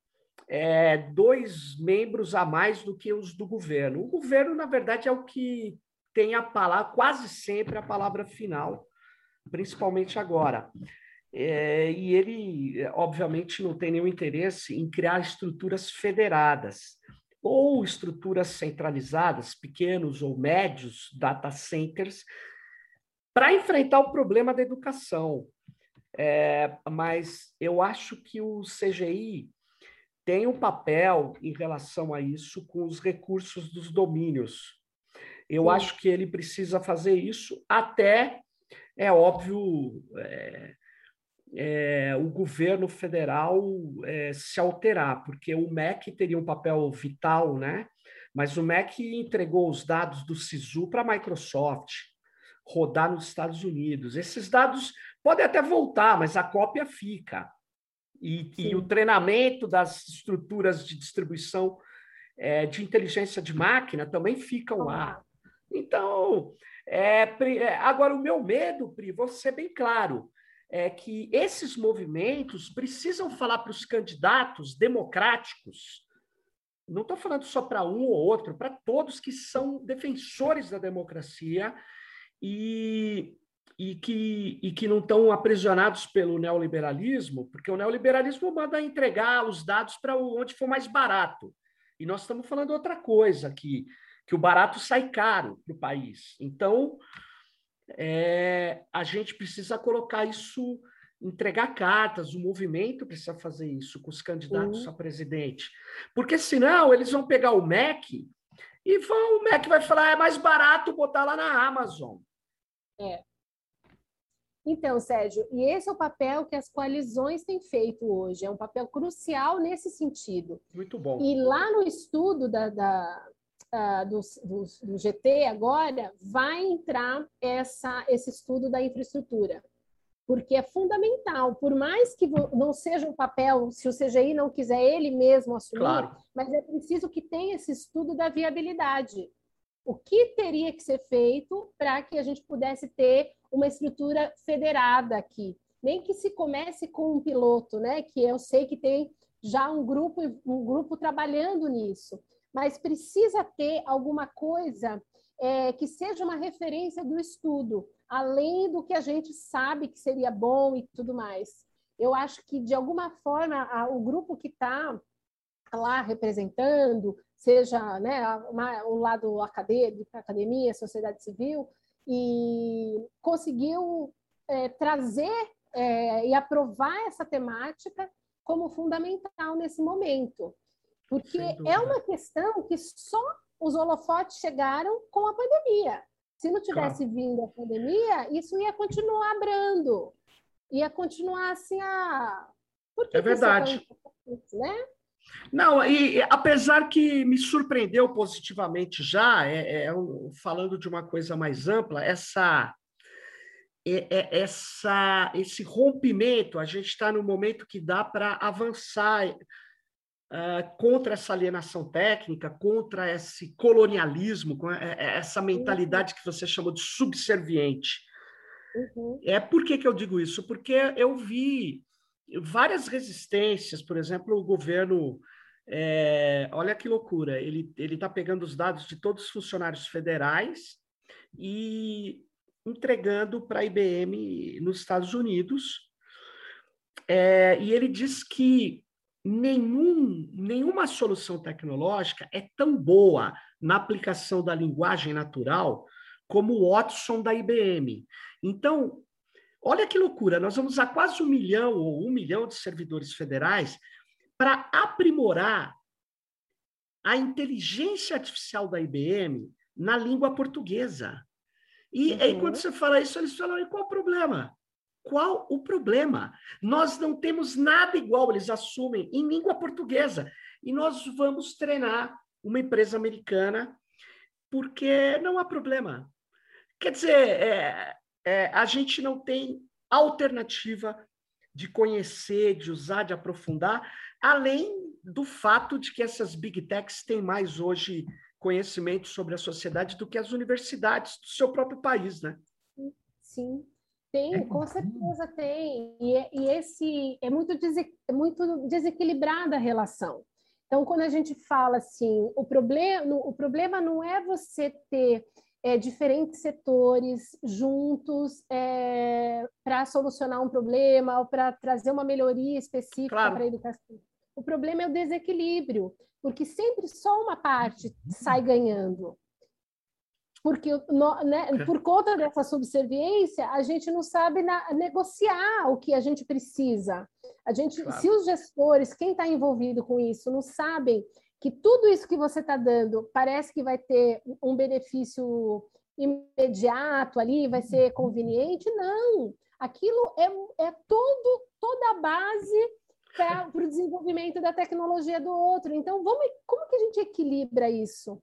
é, dois membros a mais do que os do governo. O governo, na verdade, é o que tem a palavra, quase sempre a palavra final, principalmente agora. É, e ele, obviamente, não tem nenhum interesse em criar estruturas federadas ou estruturas centralizadas, pequenos ou médios data centers, para enfrentar o problema da educação. É, mas eu acho que o CGI tem um papel em relação a isso com os recursos dos domínios. Eu acho que ele precisa fazer isso até, é óbvio, é, é, o governo federal é, se alterar, porque o MEC teria um papel vital, né? Mas o MEC entregou os dados do SISU para a Microsoft rodar nos Estados Unidos. Esses dados podem até voltar, mas a cópia fica. E, e o treinamento das estruturas de distribuição é, de inteligência de máquina também ficam lá. Então, é, agora o meu medo, Pri, vou ser bem claro, é que esses movimentos precisam falar para os candidatos democráticos, não estou falando só para um ou outro, para todos que são defensores da democracia e, e que, e que não estão aprisionados pelo neoliberalismo, porque o neoliberalismo manda entregar os dados para onde for mais barato. E nós estamos falando outra coisa aqui, que o barato sai caro para o país. Então, é, a gente precisa colocar isso, entregar cartas, o movimento precisa fazer isso com os candidatos uhum. a presidente. Porque senão eles vão pegar o MEC e vão, o MEC vai falar, é mais barato botar lá na Amazon. É. Então, Sérgio, e esse é o papel que as coalizões têm feito hoje, é um papel crucial nesse sentido. Muito bom. E lá no estudo da, da uh, do, do, do, GT agora, vai entrar essa, esse estudo da infraestrutura, porque é fundamental, por mais que não seja um papel, se o CGI não quiser ele mesmo assumir, claro. mas é preciso que tenha esse estudo da viabilidade o que teria que ser feito para que a gente pudesse ter uma estrutura federada aqui. Nem que se comece com um piloto, né? Que eu sei que tem já um grupo, um grupo trabalhando nisso, mas precisa ter alguma coisa é, que seja uma referência do estudo, além do que a gente sabe que seria bom e tudo mais. Eu acho que, de alguma forma, a, o grupo que está lá representando, seja né, uma, um lado acadêmico, academia, sociedade civil, e conseguiu é, trazer é, e aprovar essa temática como fundamental nesse momento. Porque é uma questão que só os holofotes chegaram com a pandemia. Se não tivesse claro. vindo a pandemia, isso ia continuar brando. Ia continuar assim, a. Por que é verdade. Que né? Não, e apesar que me surpreendeu positivamente já, é, é, falando de uma coisa mais ampla, essa, é, é essa esse rompimento, a gente está no momento que dá para avançar uh, contra essa alienação técnica, contra esse colonialismo, é, é, essa mentalidade que você chamou de subserviente. Uhum. É por que, que eu digo isso? Porque eu vi várias resistências, por exemplo, o governo. É, olha que loucura, ele está pegando os dados de todos os funcionários federais e entregando para a IBM nos Estados Unidos. É, e ele diz que nenhum, nenhuma solução tecnológica é tão boa na aplicação da linguagem natural como o Watson da IBM. Então, Olha que loucura, nós vamos a quase um milhão ou um milhão de servidores federais para aprimorar a inteligência artificial da IBM na língua portuguesa. E uhum. aí, quando você fala isso, eles falam: e qual o problema? Qual o problema? Nós não temos nada igual, eles assumem, em língua portuguesa. E nós vamos treinar uma empresa americana porque não há problema. Quer dizer, é, é, a gente não tem alternativa de conhecer, de usar, de aprofundar, além do fato de que essas big techs têm mais hoje conhecimento sobre a sociedade do que as universidades do seu próprio país, né? Sim, tem, é. com certeza tem. E, é, e esse é muito, é muito desequilibrada a relação. Então, quando a gente fala assim, o problema, o problema não é você ter é, diferentes setores juntos é, para solucionar um problema ou para trazer uma melhoria específica claro. para a educação. O problema é o desequilíbrio, porque sempre só uma parte sai ganhando. Porque né, por conta dessa subserviência, a gente não sabe na, negociar o que a gente precisa. A gente, claro. se os gestores, quem está envolvido com isso, não sabem que tudo isso que você está dando parece que vai ter um benefício imediato ali, vai ser conveniente. Não, aquilo é, é todo, toda a base para o desenvolvimento da tecnologia do outro. Então, vamos, como que a gente equilibra isso?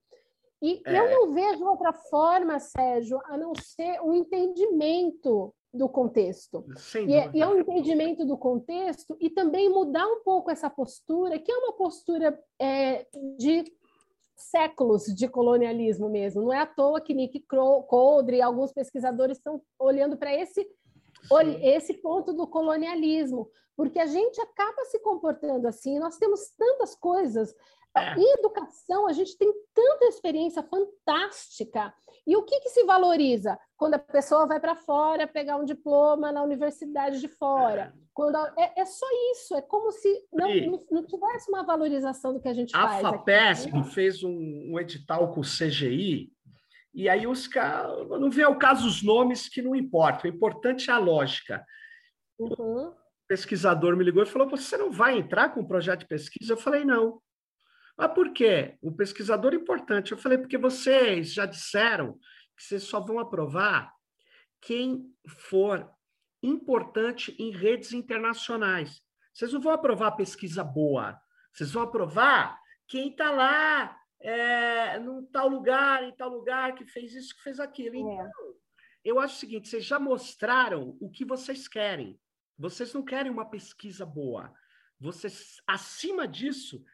E é. eu não vejo outra forma, Sérgio, a não ser um entendimento do contexto. E é, e é, um entendimento do contexto e também mudar um pouco essa postura, que é uma postura é, de séculos de colonialismo mesmo. Não é à toa que Nick Coldre e alguns pesquisadores estão olhando para esse, esse ponto do colonialismo, porque a gente acaba se comportando assim. Nós temos tantas coisas É. Em educação, a gente tem tanta experiência fantástica. E o que, que se valoriza? Quando a pessoa vai para fora pegar um diploma na universidade de fora. É. Quando a, é, é, só isso, é como se não, não, não, tivesse uma valorização do que a gente a faz. A FAPESP aqui. fez um, um, edital com o CGI, e aí os caras. Não vê o caso os nomes que não importam, o importante é a lógica. Uhum. O pesquisador me ligou e falou: Você não vai entrar com um projeto de pesquisa? Eu falei: Não. Mas por quê? O pesquisador é importante. Eu falei: Porque vocês já disseram que vocês só vão aprovar quem for importante em redes internacionais. Vocês não vão aprovar pesquisa boa, vocês vão aprovar quem está lá, é, num tal lugar, em tal lugar, que fez isso, que fez aquilo. É. Então, eu acho o seguinte: vocês já mostraram o que vocês querem. Vocês não querem uma pesquisa boa. Vocês, acima disso,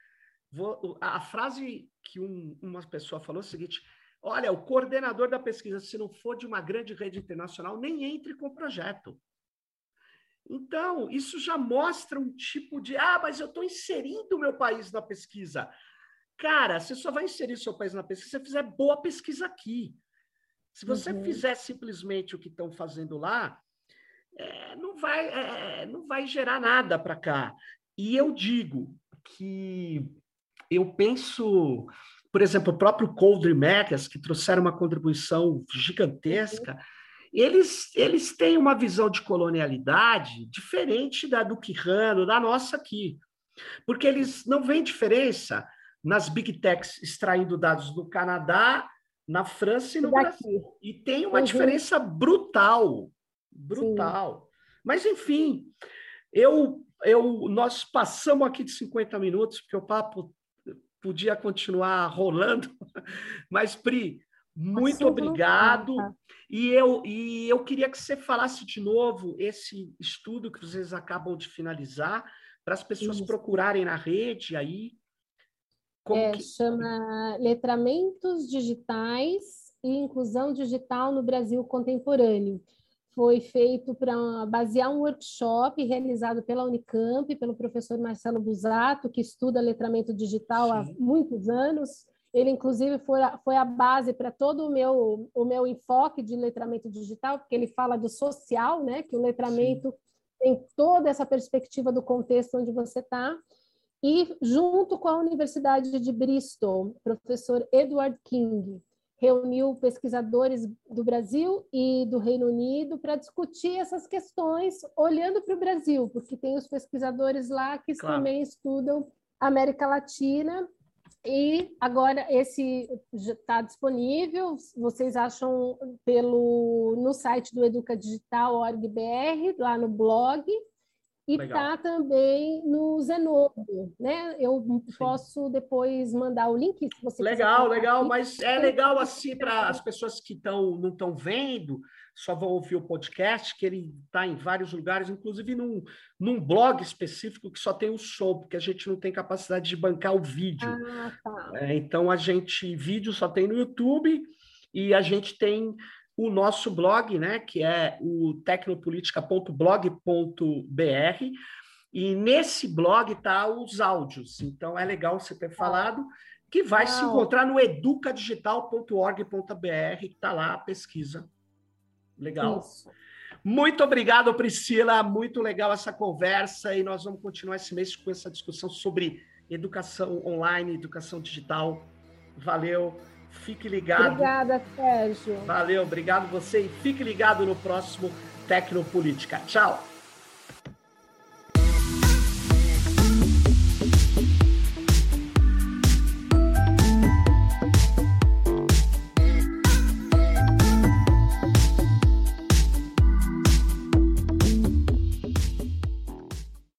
vou, a frase que um, uma pessoa falou é o seguinte: olha, o coordenador da pesquisa, se não for de uma grande rede internacional, nem entre com o projeto. Então, isso já mostra um tipo de, ah, mas eu estou inserindo o meu país na pesquisa. Cara, você só vai inserir seu país na pesquisa se você fizer boa pesquisa aqui. Se você uhum. fizer simplesmente o que estão fazendo lá, é, não, vai, é, não vai gerar nada para cá. E eu digo que eu penso, por exemplo, o próprio Coldre Makers, que trouxeram uma contribuição gigantesca. Eles, eles têm uma visão de colonialidade diferente da do Quirrano, da nossa aqui. Porque eles não veem diferença nas big techs extraindo dados do Canadá, na França e no Daqui. Brasil. E tem uma uhum. diferença brutal, brutal. Sim. Mas, enfim, eu, eu, nós passamos aqui de 50 minutos, porque o papo podia continuar rolando. Mas, Pri, muito obrigado. E eu, e eu queria que você falasse de novo esse estudo que vocês acabam de finalizar, para as pessoas Isso. procurarem na rede aí. é, que... Chama Letramentos Digitais e Inclusão Digital no Brasil Contemporâneo. Foi feito para basear um workshop realizado pela Unicamp, pelo professor Marcelo Busato, que estuda letramento digital Sim. há muitos anos ele, inclusive, foi a, foi a base para todo o meu, o meu enfoque de letramento digital, porque ele fala do social, né? que o letramento Sim. tem toda essa perspectiva do contexto onde você está. E, junto com a Universidade de Bristol, professor Edward King reuniu pesquisadores do Brasil e do Reino Unido para discutir essas questões, olhando para o Brasil, porque tem os pesquisadores lá que claro. também estudam América Latina e agora esse está disponível, vocês acham pelo no site do educadigital.org.br, lá no blog, e está também no Zenobo, né? Eu Sim. posso depois mandar o link se você Legal, legal, aqui. mas é legal assim para as pessoas que estão não estão vendo, só vão ouvir o podcast, que ele está em vários lugares, inclusive num, num blog específico que só tem o som, porque a gente não tem capacidade de bancar o vídeo. Ah, tá. é, então a gente, vídeo só tem no YouTube e a gente tem o nosso blog, né, que é o tecnopolitica.blog.br, e nesse blog tá os áudios. Então é legal você ter falado que vai se encontrar no educadigital.org.br, que está lá a pesquisa Legal. Isso. Muito obrigado, Priscila. Muito legal essa conversa e nós vamos continuar esse mês com essa discussão sobre educação online, educação digital. Valeu. Fique ligado. Obrigada, Sérgio. Valeu, obrigado você e fique ligado no próximo Tecnopolítica. Tchau.